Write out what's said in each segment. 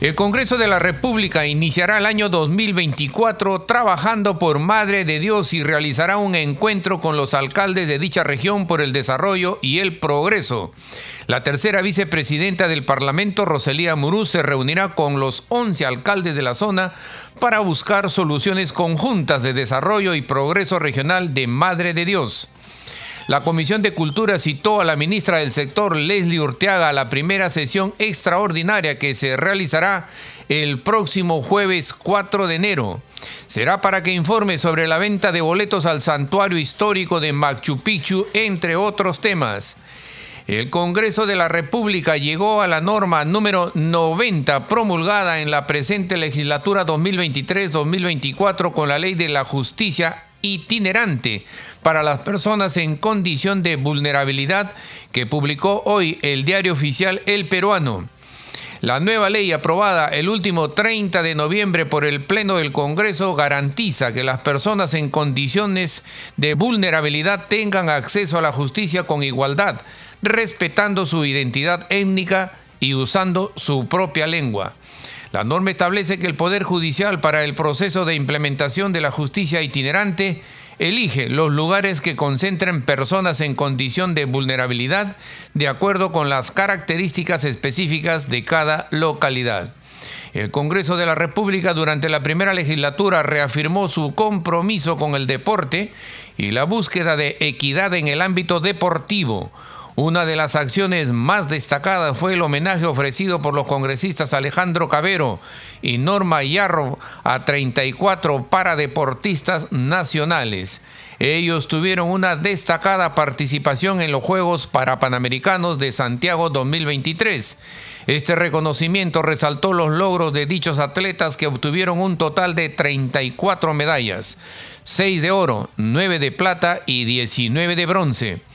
El Congreso de la República iniciará el año 2024 trabajando por Madre de Dios y realizará un encuentro con los alcaldes de dicha región por el desarrollo y el progreso. La tercera vicepresidenta del Parlamento, Roselía Muruz, se reunirá con los 11 alcaldes de la zona para buscar soluciones conjuntas de desarrollo y progreso regional de Madre de Dios. La Comisión de Cultura citó a la ministra del sector, Leslie Urteaga, a la primera sesión extraordinaria que se realizará el próximo jueves 4 de enero. Será para que informe sobre la venta de boletos al santuario histórico de Machu Picchu, entre otros temas. El Congreso de la República llegó a la norma número 90 promulgada en la presente legislatura 2023-2024 con la Ley de la Justicia itinerante para las personas en condición de vulnerabilidad que publicó hoy el diario oficial El Peruano. La nueva ley aprobada el último 30 de noviembre por el Pleno del Congreso garantiza que las personas en condiciones de vulnerabilidad tengan acceso a la justicia con igualdad, respetando su identidad étnica y usando su propia lengua. La norma establece que el Poder Judicial para el proceso de implementación de la justicia itinerante elige los lugares que concentren personas en condición de vulnerabilidad de acuerdo con las características específicas de cada localidad. El Congreso de la República durante la primera legislatura reafirmó su compromiso con el deporte y la búsqueda de equidad en el ámbito deportivo. Una de las acciones más destacadas fue el homenaje ofrecido por los congresistas Alejandro Cabero y Norma Yarro a 34 paradeportistas nacionales. Ellos tuvieron una destacada participación en los Juegos Parapanamericanos de Santiago 2023. Este reconocimiento resaltó los logros de dichos atletas que obtuvieron un total de 34 medallas, 6 de oro, 9 de plata y 19 de bronce.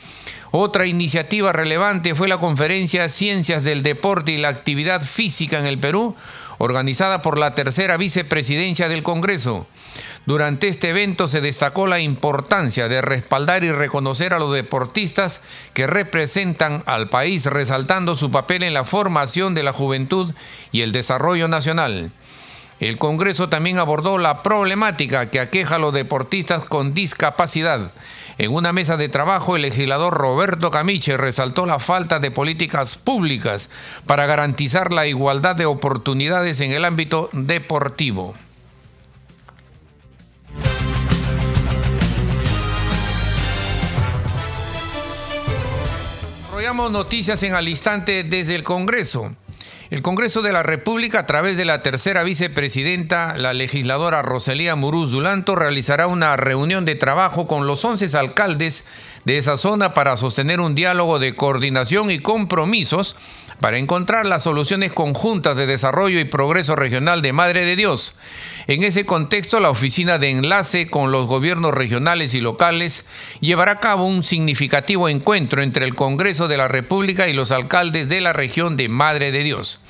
Otra iniciativa relevante fue la conferencia Ciencias del Deporte y la Actividad Física en el Perú, organizada por la tercera vicepresidencia del Congreso. Durante este evento se destacó la importancia de respaldar y reconocer a los deportistas que representan al país, resaltando su papel en la formación de la juventud y el desarrollo nacional. El Congreso también abordó la problemática que aqueja a los deportistas con discapacidad en una mesa de trabajo, el legislador Roberto Camiche resaltó la falta de políticas públicas para garantizar la igualdad de oportunidades en el ámbito deportivo. Desarrollamos noticias en al instante desde el Congreso. El Congreso de la República, a través de la tercera vicepresidenta, la legisladora Roselía Muruz Dulanto, realizará una reunión de trabajo con los 11 alcaldes de esa zona para sostener un diálogo de coordinación y compromisos para encontrar las soluciones conjuntas de desarrollo y progreso regional de Madre de Dios. En ese contexto, la Oficina de Enlace con los gobiernos regionales y locales llevará a cabo un significativo encuentro entre el Congreso de la República y los alcaldes de la región de Madre de Dios.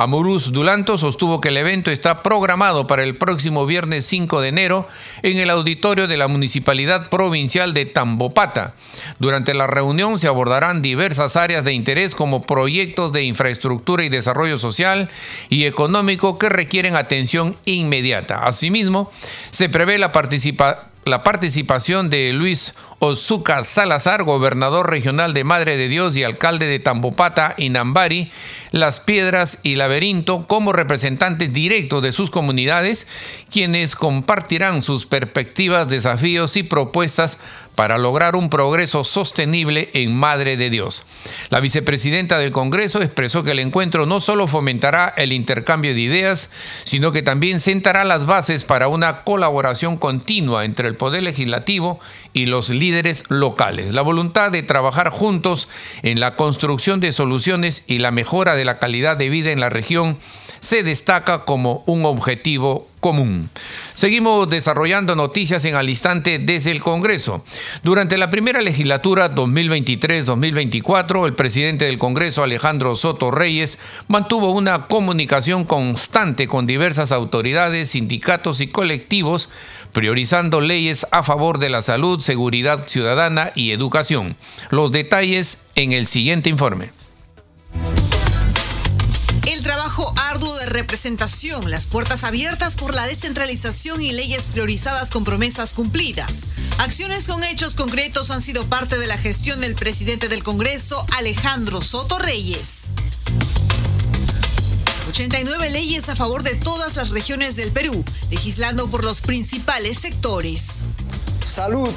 Amuruz Dulanto sostuvo que el evento está programado para el próximo viernes 5 de enero en el auditorio de la Municipalidad Provincial de Tambopata. Durante la reunión se abordarán diversas áreas de interés como proyectos de infraestructura y desarrollo social y económico que requieren atención inmediata. Asimismo, se prevé la participación la participación de Luis Ozuka Salazar, gobernador regional de Madre de Dios y alcalde de Tambopata y Nambari, Las Piedras y Laberinto, como representantes directos de sus comunidades, quienes compartirán sus perspectivas, desafíos y propuestas para lograr un progreso sostenible en Madre de Dios. La vicepresidenta del Congreso expresó que el encuentro no solo fomentará el intercambio de ideas, sino que también sentará las bases para una colaboración continua entre el Poder Legislativo y los líderes locales. La voluntad de trabajar juntos en la construcción de soluciones y la mejora de la calidad de vida en la región se destaca como un objetivo común. Seguimos desarrollando noticias en al instante desde el Congreso. Durante la primera legislatura 2023-2024, el presidente del Congreso, Alejandro Soto Reyes, mantuvo una comunicación constante con diversas autoridades, sindicatos y colectivos, priorizando leyes a favor de la salud, seguridad ciudadana y educación. Los detalles en el siguiente informe representación, las puertas abiertas por la descentralización y leyes priorizadas con promesas cumplidas. Acciones con hechos concretos han sido parte de la gestión del presidente del Congreso, Alejandro Soto Reyes. 89 leyes a favor de todas las regiones del Perú, legislando por los principales sectores. Salud,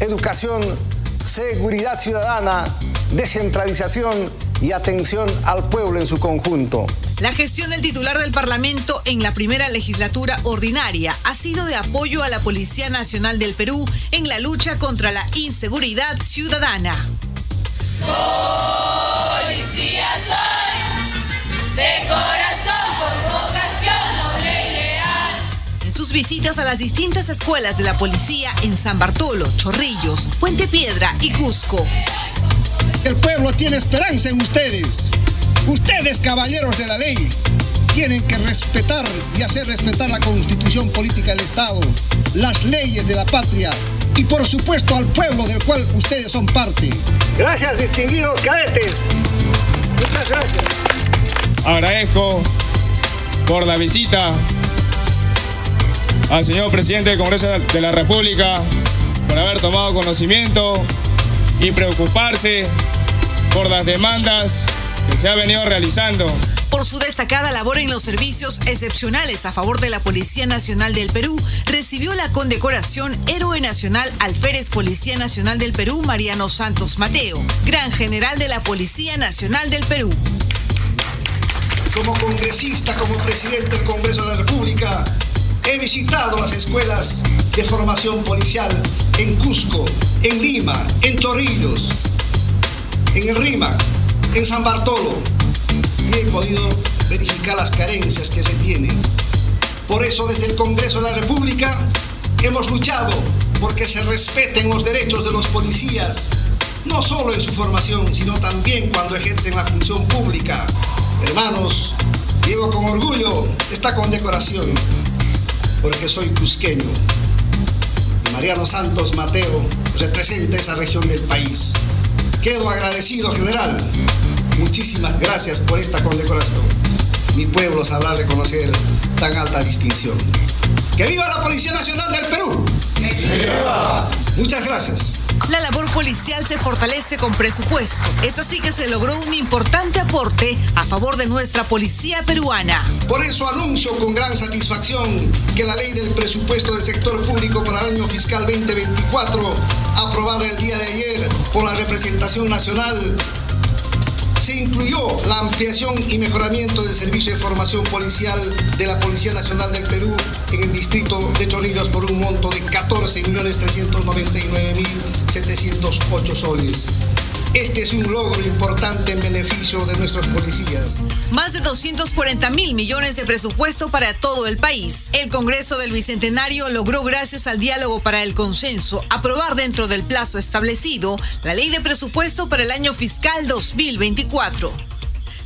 educación, seguridad ciudadana, descentralización y atención al pueblo en su conjunto. La gestión del titular del Parlamento en la primera legislatura ordinaria ha sido de apoyo a la Policía Nacional del Perú en la lucha contra la inseguridad ciudadana. Policía soy, de corazón por vocación noble y leal. En sus visitas a las distintas escuelas de la policía en San Bartolo, Chorrillos, Puente Piedra y Cusco. El pueblo tiene esperanza en ustedes. Ustedes, caballeros de la ley, tienen que respetar y hacer respetar la constitución política del Estado, las leyes de la patria y por supuesto al pueblo del cual ustedes son parte. Gracias, distinguidos cadetes. Muchas gracias. Agradezco por la visita al señor presidente del Congreso de la República por haber tomado conocimiento y preocuparse por las demandas que se ha venido realizando. Por su destacada labor en los servicios excepcionales a favor de la Policía Nacional del Perú, recibió la condecoración Héroe Nacional Alférez Policía Nacional del Perú Mariano Santos Mateo, Gran General de la Policía Nacional del Perú. Como congresista, como presidente del Congreso de la República, he visitado las escuelas de formación policial en Cusco, en Lima, en Chorrillos, en el RIMAC, en San Bartolo y he podido verificar las carencias que se tienen. Por eso desde el Congreso de la República hemos luchado porque se respeten los derechos de los policías, no solo en su formación, sino también cuando ejercen la función pública. Hermanos, llevo con orgullo esta condecoración porque soy cusqueño. Mariano Santos Mateo representa esa región del país. Quedo agradecido, general. Muchísimas gracias por esta condecoración. Mi pueblo sabrá reconocer tan alta distinción. ¡Que viva la Policía Nacional del Perú! ¡Que viva! Muchas gracias. La labor policial se fortalece con presupuesto. Es así que se logró un importante aporte a favor de nuestra policía peruana. Por eso anuncio con gran satisfacción que la ley del presupuesto del sector público para el año fiscal 2024, aprobada el día de ayer por la representación nacional, se incluyó la ampliación y mejoramiento del servicio de formación policial de la Policía Nacional del Perú en el distrito de Chorrillos por un monto de 14.399.708 soles. Este es un logro importante en beneficio de nuestros policías. Más de 240 mil millones de presupuesto para todo el país. El Congreso del Bicentenario logró, gracias al diálogo para el consenso, aprobar dentro del plazo establecido la ley de presupuesto para el año fiscal 2024.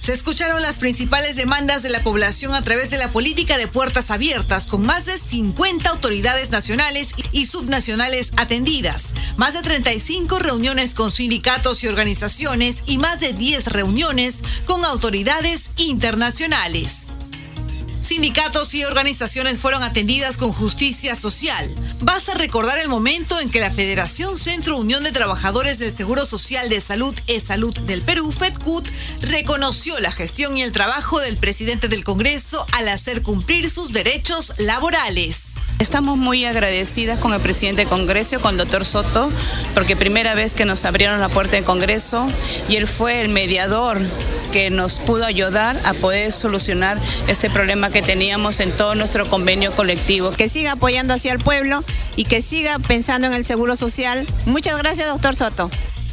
Se escucharon las principales demandas de la población a través de la política de puertas abiertas, con más de 50 autoridades nacionales y subnacionales atendidas, más de 35 reuniones con sindicatos y organizaciones y más de 10 reuniones con autoridades internacionales. Sindicatos y organizaciones fueron atendidas con justicia social. Basta recordar el momento en que la Federación Centro Unión de Trabajadores del Seguro Social de Salud e Salud del Perú, FEDCUT, reconoció la gestión y el trabajo del presidente del Congreso al hacer cumplir sus derechos laborales. Estamos muy agradecidas con el presidente del Congreso, con el doctor Soto, porque primera vez que nos abrieron la puerta del Congreso y él fue el mediador que nos pudo ayudar a poder solucionar este problema que teníamos en todo nuestro convenio colectivo. Que siga apoyando hacia el pueblo y que siga pensando en el seguro social. Muchas gracias, doctor Soto.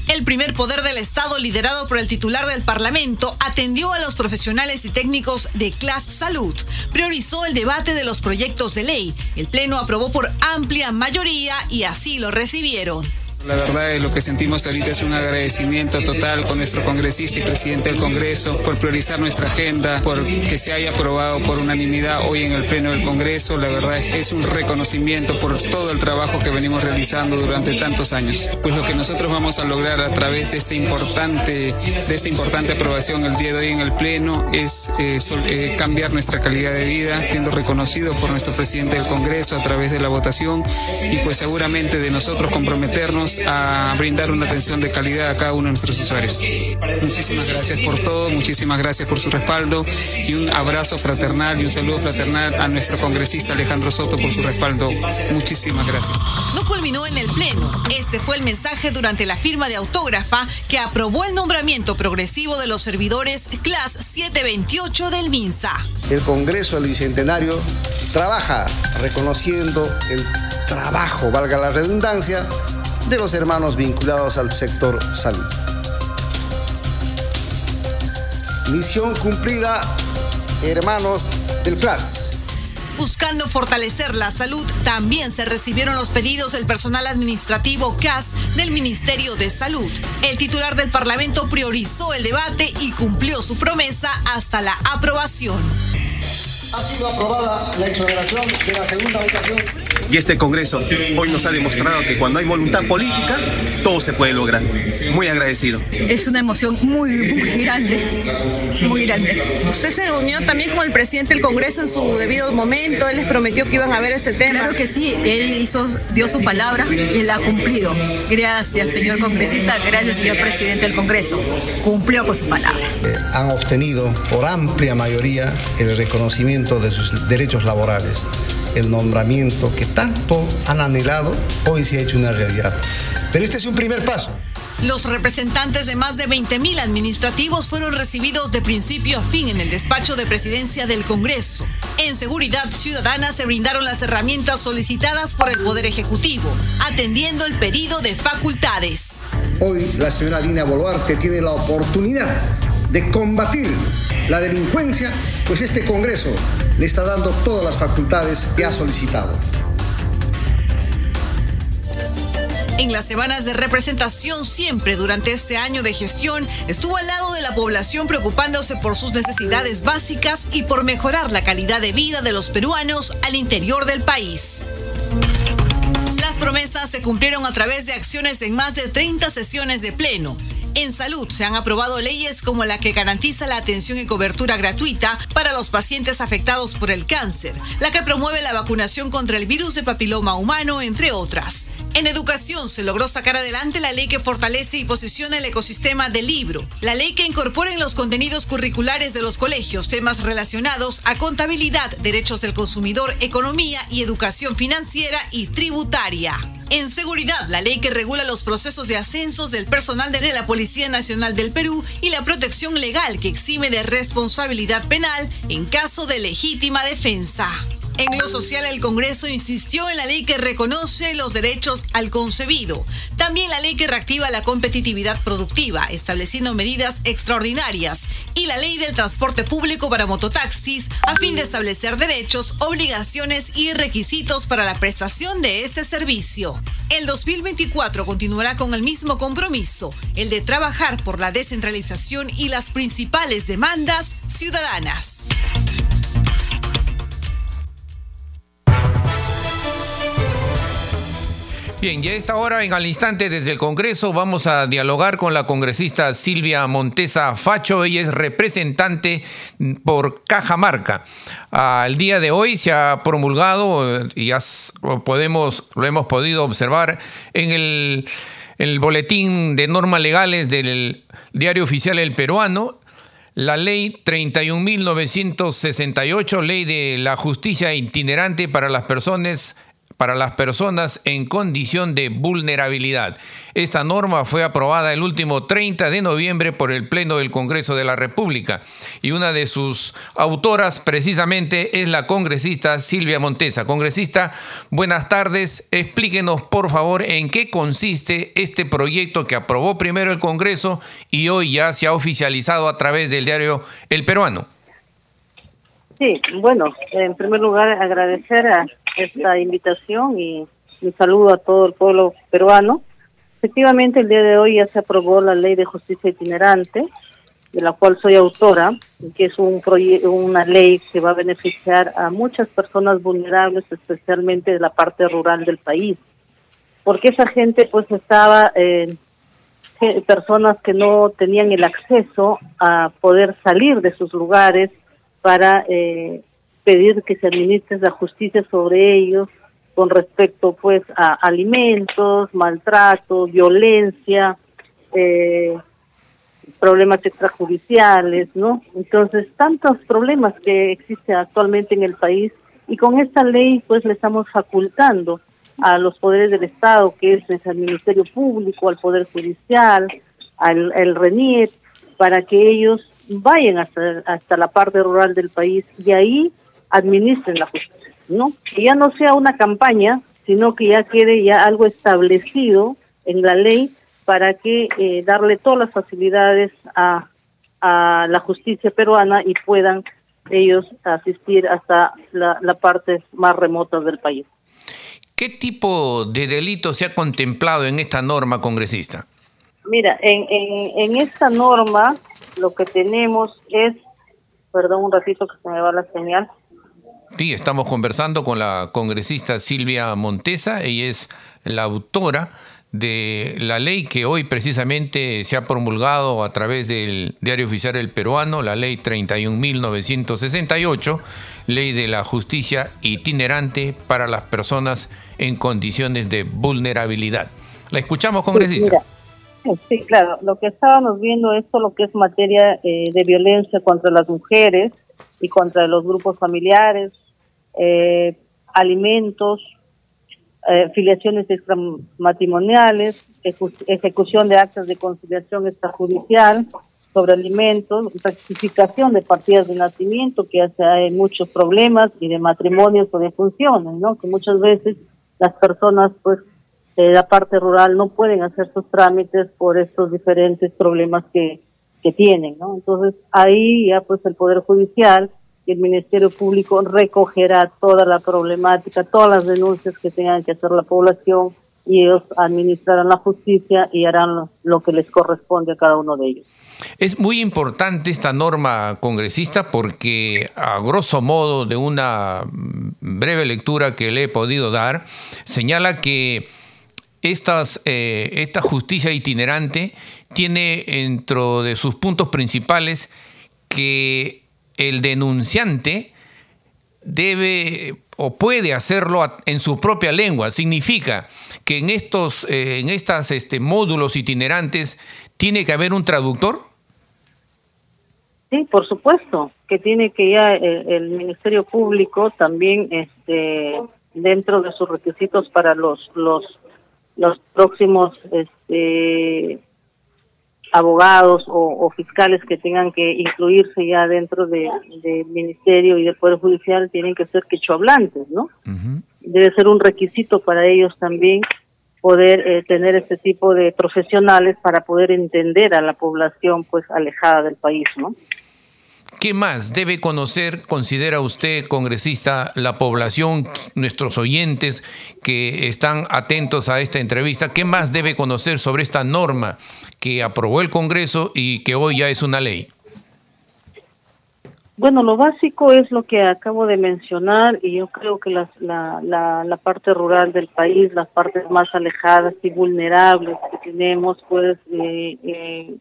El primer poder del Estado, liderado por el titular del Parlamento, atendió a los profesionales y técnicos de Class Salud. Priorizó el debate de los proyectos de ley. El Pleno aprobó por amplia mayoría y así lo recibieron. La verdad lo que sentimos ahorita es un agradecimiento total con nuestro congresista y presidente del Congreso por priorizar nuestra agenda, por que se haya aprobado por unanimidad hoy en el Pleno del Congreso. La verdad es un reconocimiento por todo el trabajo que venimos realizando durante tantos años. Pues lo que nosotros vamos a lograr a través de este importante, de esta importante aprobación el día de hoy en el Pleno es eh, eh, cambiar nuestra calidad de vida, siendo reconocido por nuestro presidente del Congreso a través de la votación y pues seguramente de nosotros comprometernos a brindar una atención de calidad a cada uno de nuestros usuarios. Muchísimas gracias por todo, muchísimas gracias por su respaldo y un abrazo fraternal y un saludo fraternal a nuestro congresista Alejandro Soto por su respaldo. Muchísimas gracias. No culminó en el Pleno. Este fue el mensaje durante la firma de autógrafa que aprobó el nombramiento progresivo de los servidores CLAS 728 del MINSA. El Congreso del Bicentenario trabaja reconociendo el trabajo, valga la redundancia, de los hermanos vinculados al sector salud. Misión cumplida, hermanos del PLAS. Buscando fortalecer la salud, también se recibieron los pedidos del personal administrativo CAS del Ministerio de Salud. El titular del Parlamento priorizó el debate y cumplió su promesa hasta la aprobación. Ha sido aprobada la exoneración de la segunda votación y este Congreso hoy nos ha demostrado que cuando hay voluntad política, todo se puede lograr. Muy agradecido. Es una emoción muy, muy grande, muy grande. Usted se reunió también con el presidente del Congreso en su debido momento, él les prometió que iban a ver este tema. Claro que sí, él hizo, dio su palabra y la ha cumplido. Gracias, señor congresista, gracias, señor presidente del Congreso. Cumplió con su palabra. Eh, han obtenido por amplia mayoría el reconocimiento de sus derechos laborales el nombramiento que tanto han anhelado, hoy se ha hecho una realidad. Pero este es un primer paso. Los representantes de más de 20.000 administrativos fueron recibidos de principio a fin en el despacho de presidencia del Congreso. En seguridad ciudadana se brindaron las herramientas solicitadas por el Poder Ejecutivo, atendiendo el pedido de facultades. Hoy la señora Dina Boluarte tiene la oportunidad de combatir la delincuencia, pues este Congreso le está dando todas las facultades que ha solicitado. En las semanas de representación siempre durante este año de gestión estuvo al lado de la población preocupándose por sus necesidades básicas y por mejorar la calidad de vida de los peruanos al interior del país. Las promesas se cumplieron a través de acciones en más de 30 sesiones de pleno en salud se han aprobado leyes como la que garantiza la atención y cobertura gratuita para los pacientes afectados por el cáncer, la que promueve la vacunación contra el virus de papiloma humano, entre otras. En educación se logró sacar adelante la ley que fortalece y posiciona el ecosistema del libro, la ley que incorpora en los contenidos curriculares de los colegios temas relacionados a contabilidad, derechos del consumidor, economía y educación financiera y tributaria. En seguridad, la ley que regula los procesos de ascensos del personal de la Policía Nacional del Perú y la protección legal que exime de responsabilidad penal en caso de legítima defensa. En lo social, el Congreso insistió en la ley que reconoce los derechos al concebido. También la ley que reactiva la competitividad productiva, estableciendo medidas extraordinarias. Y la ley del transporte público para mototaxis, a fin de establecer derechos, obligaciones y requisitos para la prestación de ese servicio. El 2024 continuará con el mismo compromiso, el de trabajar por la descentralización y las principales demandas ciudadanas. Bien, ya a esta hora, en al instante desde el Congreso, vamos a dialogar con la congresista Silvia Montesa Facho. Ella es representante por Cajamarca. Al día de hoy se ha promulgado, y ya podemos, lo hemos podido observar, en el, el boletín de normas legales del Diario Oficial El Peruano, la ley 31.968, ley de la justicia itinerante para las personas para las personas en condición de vulnerabilidad. Esta norma fue aprobada el último 30 de noviembre por el Pleno del Congreso de la República y una de sus autoras precisamente es la congresista Silvia Montesa. Congresista, buenas tardes. Explíquenos por favor en qué consiste este proyecto que aprobó primero el Congreso y hoy ya se ha oficializado a través del diario El Peruano. Sí, bueno, en primer lugar agradecer a esta invitación y un saludo a todo el pueblo peruano. Efectivamente, el día de hoy ya se aprobó la ley de justicia itinerante, de la cual soy autora, que es un una ley que va a beneficiar a muchas personas vulnerables, especialmente de la parte rural del país, porque esa gente pues estaba, eh, personas que no tenían el acceso a poder salir de sus lugares, para eh, pedir que se administre la justicia sobre ellos con respecto pues a alimentos, maltrato, violencia, eh, problemas extrajudiciales, ¿no? Entonces, tantos problemas que existen actualmente en el país y con esta ley pues le estamos facultando a los poderes del Estado, que es el Ministerio Público, al Poder Judicial, al el RENIET, para que ellos vayan hasta, hasta la parte rural del país y ahí administren la justicia, ¿no? Que ya no sea una campaña, sino que ya quede ya algo establecido en la ley para que eh, darle todas las facilidades a, a la justicia peruana y puedan ellos asistir hasta la, la parte más remota del país. ¿Qué tipo de delito se ha contemplado en esta norma congresista? Mira, en, en, en esta norma lo que tenemos es, perdón un ratito que se me va la señal. Sí, estamos conversando con la congresista Silvia Montesa, ella es la autora de la ley que hoy precisamente se ha promulgado a través del Diario Oficial El Peruano, la ley 31.968, ley de la justicia itinerante para las personas en condiciones de vulnerabilidad. La escuchamos, congresista. Sí, claro. Lo que estábamos viendo es todo lo que es materia eh, de violencia contra las mujeres y contra los grupos familiares, eh, alimentos, eh, filiaciones extramatrimoniales, ejecución de actas de conciliación extrajudicial sobre alimentos, rectificación de partidas de nacimiento, que hace hay muchos problemas, y de matrimonios o de funciones, ¿no? Que muchas veces las personas, pues, la parte rural no pueden hacer sus trámites por estos diferentes problemas que, que tienen, ¿no? Entonces ahí ya pues el Poder Judicial el Ministerio Público recogerá toda la problemática, todas las denuncias que tengan que hacer la población y ellos administrarán la justicia y harán lo que les corresponde a cada uno de ellos. Es muy importante esta norma congresista porque a grosso modo de una breve lectura que le he podido dar, señala que estas, eh, esta justicia itinerante tiene dentro de sus puntos principales que el denunciante debe o puede hacerlo en su propia lengua. Significa que en estos eh, en estas este, módulos itinerantes tiene que haber un traductor. Sí, por supuesto, que tiene que ya el, el Ministerio Público también este dentro de sus requisitos para los los los próximos este, abogados o, fiscales que tengan que incluirse ya dentro del ministerio y del poder judicial tienen que ser quechohablantes, ¿no? Debe ser un requisito para ellos también poder eh, tener este tipo de profesionales para poder entender a la población pues alejada del país, ¿no? ¿Qué más debe conocer, considera usted, congresista, la población, nuestros oyentes que están atentos a esta entrevista? ¿Qué más debe conocer sobre esta norma que aprobó el Congreso y que hoy ya es una ley? Bueno, lo básico es lo que acabo de mencionar y yo creo que la, la, parte rural del país, las partes más alejadas y vulnerables que tenemos, pues eh, eh,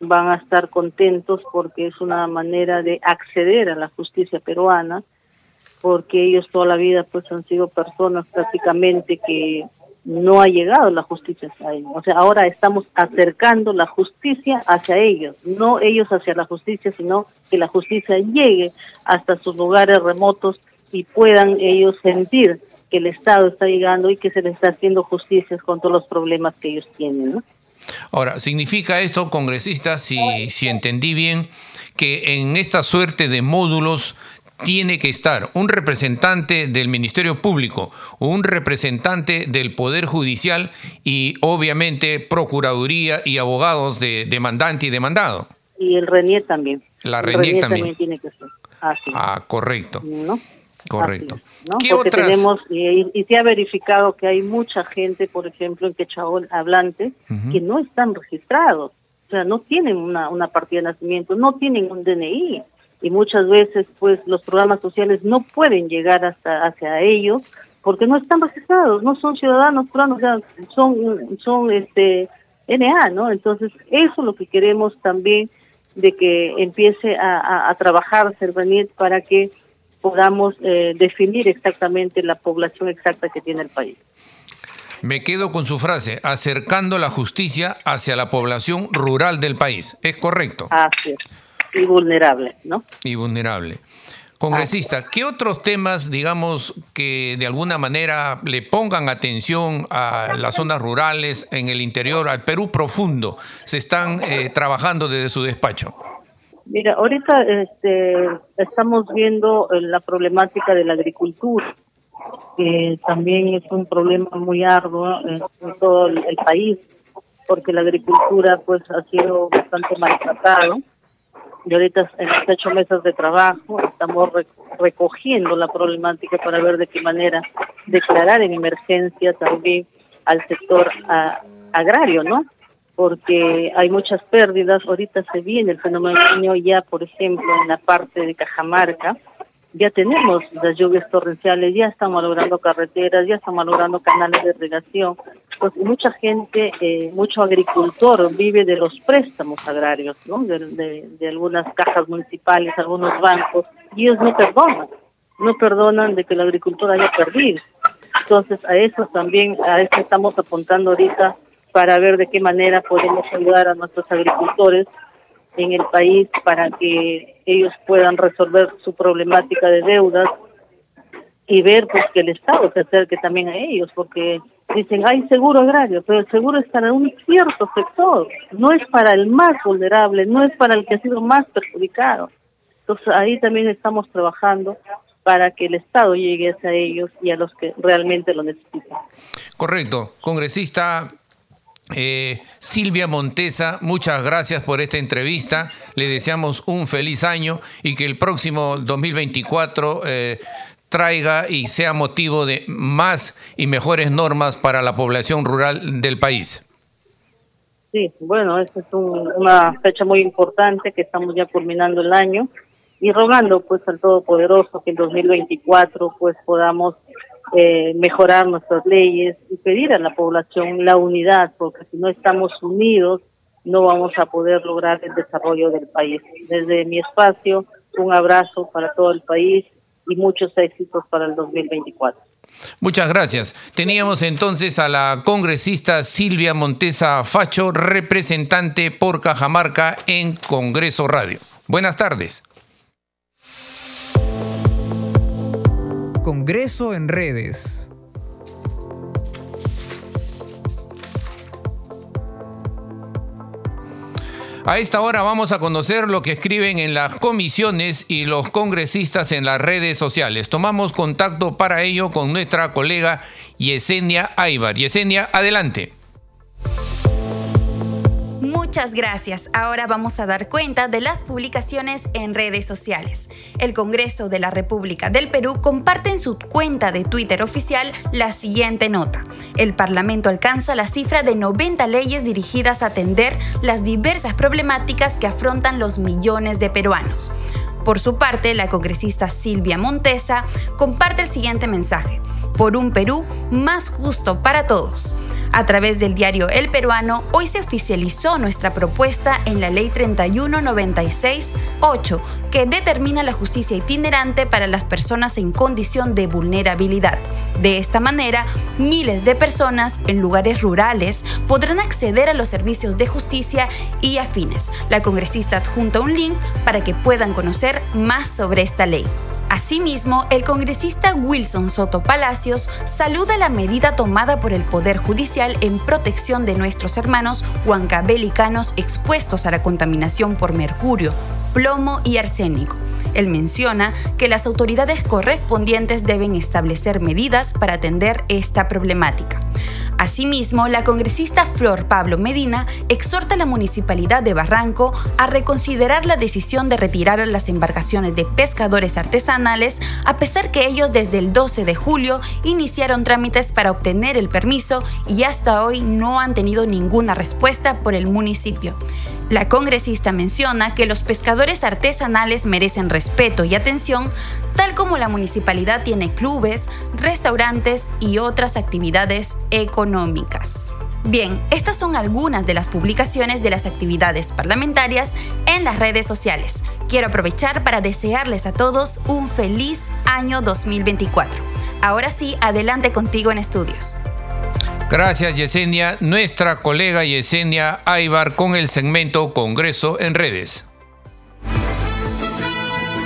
van a estar contentos porque es una manera de acceder a la justicia peruana, porque ellos toda la vida pues han sido personas prácticamente que no ha llegado la justicia hacia ellos. O sea, ahora estamos acercando la justicia hacia ellos, no ellos hacia la justicia, sino que la justicia llegue hasta sus lugares remotos y puedan ellos sentir que el Estado está llegando y que se les está haciendo justicia con todos los problemas que ellos tienen. ¿no? Ahora, ¿significa esto, congresista, si, si entendí bien, que en esta suerte de módulos tiene que estar un representante del Ministerio Público, un representante del Poder Judicial y obviamente Procuraduría y abogados de demandante y demandado. Y el RENIE también. La El RENIE también. tiene que ser. Así. Ah, correcto. ¿no? Correcto. ¿no? ¿Qué Porque otras- tenemos, y, y se ha verificado que hay mucha gente, por ejemplo, en Quechaol hablante, que no están registrados, o sea, no tienen una, una partida de nacimiento, no tienen un DNI, y muchas veces, pues, los programas sociales no pueden llegar hasta hacia ellos porque no están registrados, no son ciudadanos peruanos, son, son este, NA, ¿no? Entonces, eso es lo que queremos también de que empiece a, a, a trabajar Cervanit para que podamos eh, definir exactamente la población exacta que tiene el país. Me quedo con su frase, acercando la justicia hacia la población rural del país. ¿Es correcto? Así es. Y vulnerable, ¿no? Y vulnerable. Congresista, ¿qué otros temas, digamos, que de alguna manera le pongan atención a las zonas rurales en el interior, al Perú profundo, se están eh, trabajando desde su despacho? Mira, ahorita este, estamos viendo eh, la problemática de la agricultura, que también es un problema muy arduo en, todo el, el país, porque la agricultura pues ha sido bastante maltratado. Y ahorita en los ocho meses de trabajo estamos re- recogiendo la problemática para ver de qué manera declarar en emergencia también al sector ah, agrario, ¿no? Porque hay muchas pérdidas. Ahorita se viene el fenómeno ya, por ejemplo, en la parte de Cajamarca, ya tenemos las lluvias torrenciales, ya están malogrando carreteras, ya están malogrando canales de irrigación. Pues mucha gente, eh, mucho agricultor vive de los préstamos agrarios, ¿no? De, de- de algunas cajas municipales, algunos bancos, y ellos no perdonan, no perdonan de que el agricultor haya perdido. Entonces a eso también, a eso estamos apuntando ahorita para ver de qué manera podemos ayudar a nuestros agricultores en el país para que ellos puedan resolver su problemática de deudas y ver pues que el Estado se acerque también a ellos, porque dicen hay seguro agrario, pero el seguro es para un cierto sector, no es para el más vulnerable, no es para el que ha sido más perjudicado. Entonces ahí también estamos trabajando para que el Estado llegue hacia ellos y a los que realmente lo necesitan. Correcto. Congresista eh, Silvia Montesa, muchas gracias por esta entrevista. Le deseamos un feliz año y que el próximo 2024 eh, traiga y sea motivo de más y mejores normas para la población rural del país. Sí, bueno, esta es un- una fecha muy importante que estamos ya culminando el año y rogando pues al Todopoderoso que en 2024 pues podamos eh, mejorar nuestras leyes y pedir a la población la unidad, porque si no estamos unidos no vamos a poder lograr el desarrollo del país. Desde mi espacio, un abrazo para todo el país y muchos éxitos para el 2024. Muchas gracias. Teníamos entonces a la congresista Silvia Montesa Facho, representante por Cajamarca en Congreso Radio. Buenas tardes. Congreso en redes. A esta hora vamos a conocer lo que escriben en las comisiones y los congresistas en las redes sociales. Tomamos contacto para ello con nuestra colega Yesenia Aybar. Yesenia, adelante. Muchas gracias. Ahora vamos a dar cuenta de las publicaciones en redes sociales. El Congreso de la República del Perú comparte en su cuenta de Twitter oficial la siguiente nota. El Parlamento alcanza la cifra de 90 leyes dirigidas a atender las diversas problemáticas que afrontan los millones de peruanos. Por su parte, la congresista Silvia Montesa comparte el siguiente mensaje. Por un Perú más justo para todos. A través del diario El Peruano, hoy se oficializó nuestra propuesta en la Ley 3196-8, que determina la justicia itinerante para las personas en condición de vulnerabilidad. De esta manera, miles de personas en lugares rurales podrán acceder a los servicios de justicia y afines. La congresista adjunta un link para que puedan conocer más sobre esta ley. Asimismo, el congresista Wilson Soto Palacios saluda la medida tomada por el Poder Judicial en protección de nuestros hermanos huancabelicanos expuestos a la contaminación por mercurio, plomo y arsénico. Él menciona que las autoridades correspondientes deben establecer medidas para atender esta problemática. Asimismo, la congresista Flor Pablo Medina exhorta a la municipalidad de Barranco a reconsiderar la decisión de retirar las embarcaciones de pescadores artesanales, a pesar que ellos desde el 12 de julio iniciaron trámites para obtener el permiso y hasta hoy no han tenido ninguna respuesta por el municipio. La congresista menciona que los pescadores artesanales merecen respeto y atención, tal como la municipalidad tiene clubes, restaurantes y otras actividades económicas. Bien, estas son algunas de las publicaciones de las actividades parlamentarias en las redes sociales. Quiero aprovechar para desearles a todos un feliz año 2024. Ahora sí, adelante contigo en estudios. Gracias Yesenia, nuestra colega Yesenia Aybar con el segmento Congreso en redes.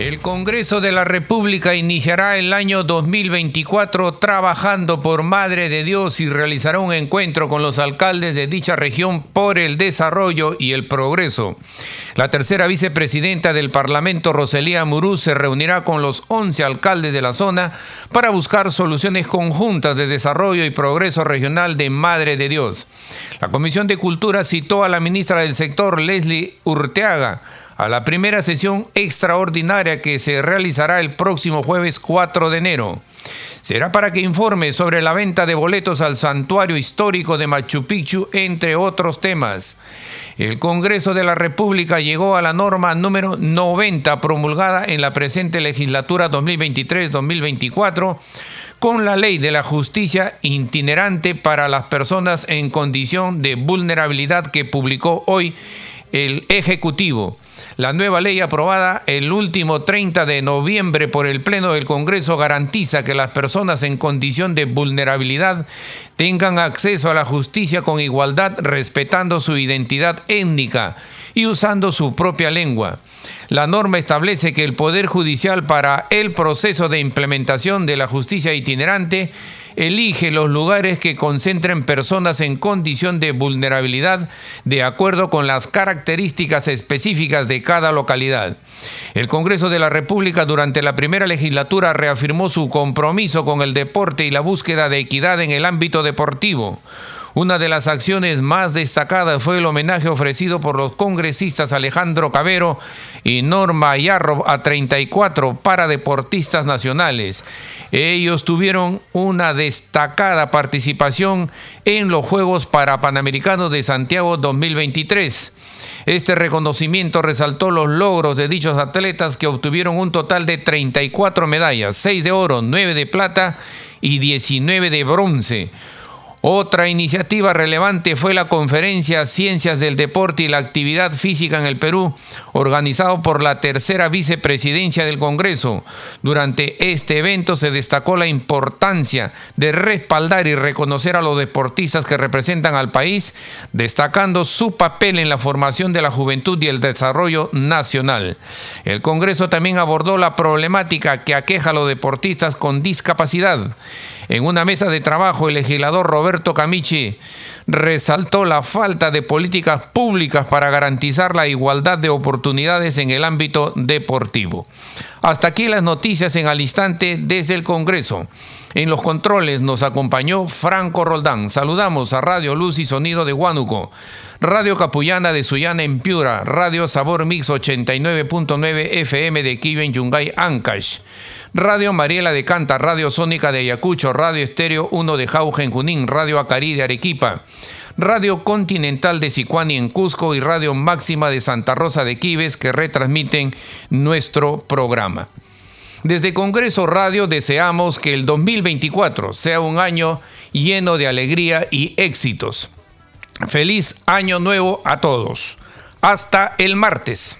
El Congreso de la República iniciará el año 2024 trabajando por Madre de Dios y realizará un encuentro con los alcaldes de dicha región por el desarrollo y el progreso. La tercera vicepresidenta del Parlamento, Roselía Murú, se reunirá con los 11 alcaldes de la zona para buscar soluciones conjuntas de desarrollo y progreso regional de Madre de Dios. La Comisión de Cultura citó a la ministra del sector, Leslie Urteaga, a la primera sesión extraordinaria que se realizará el próximo jueves 4 de enero. Será para que informe sobre la venta de boletos al santuario histórico de Machu Picchu, entre otros temas. El Congreso de la República llegó a la norma número 90 promulgada en la presente legislatura 2023-2024 con la ley de la justicia itinerante para las personas en condición de vulnerabilidad que publicó hoy el Ejecutivo. La nueva ley aprobada el último 30 de noviembre por el Pleno del Congreso garantiza que las personas en condición de vulnerabilidad tengan acceso a la justicia con igualdad respetando su identidad étnica y usando su propia lengua. La norma establece que el Poder Judicial para el proceso de implementación de la justicia itinerante elige los lugares que concentren personas en condición de vulnerabilidad de acuerdo con las características específicas de cada localidad. El Congreso de la República durante la primera legislatura reafirmó su compromiso con el deporte y la búsqueda de equidad en el ámbito deportivo. Una de las acciones más destacadas fue el homenaje ofrecido por los congresistas Alejandro Cabero y Norma Yarro a 34 paradeportistas nacionales. Ellos tuvieron una destacada participación en los Juegos Parapanamericanos de Santiago 2023. Este reconocimiento resaltó los logros de dichos atletas que obtuvieron un total de 34 medallas, 6 de oro, 9 de plata y 19 de bronce otra iniciativa relevante fue la conferencia Ciencias del Deporte y la Actividad Física en el Perú, organizado por la tercera vicepresidencia del Congreso. Durante este evento se destacó la importancia de respaldar y reconocer a los deportistas que representan al país, destacando su papel en la formación de la juventud y el desarrollo nacional. El Congreso también abordó la problemática que aqueja a los deportistas con discapacidad. En una mesa de trabajo, el legislador Roberto Camichi resaltó la falta de políticas públicas para garantizar la igualdad de oportunidades en el ámbito deportivo. Hasta aquí las noticias en al instante desde el Congreso. En los controles nos acompañó Franco Roldán. Saludamos a Radio Luz y Sonido de Huánuco, Radio Capullana de Sullana en Piura, Radio Sabor Mix 89.9 FM de Kiven Yungay Ancash. Radio Mariela de Canta, Radio Sónica de Ayacucho, Radio Estéreo 1 de Jauja Junín, Radio Acarí de Arequipa, Radio Continental de Sicuani en Cusco y Radio Máxima de Santa Rosa de Quives que retransmiten nuestro programa. Desde Congreso Radio deseamos que el 2024 sea un año lleno de alegría y éxitos. Feliz año nuevo a todos. Hasta el martes.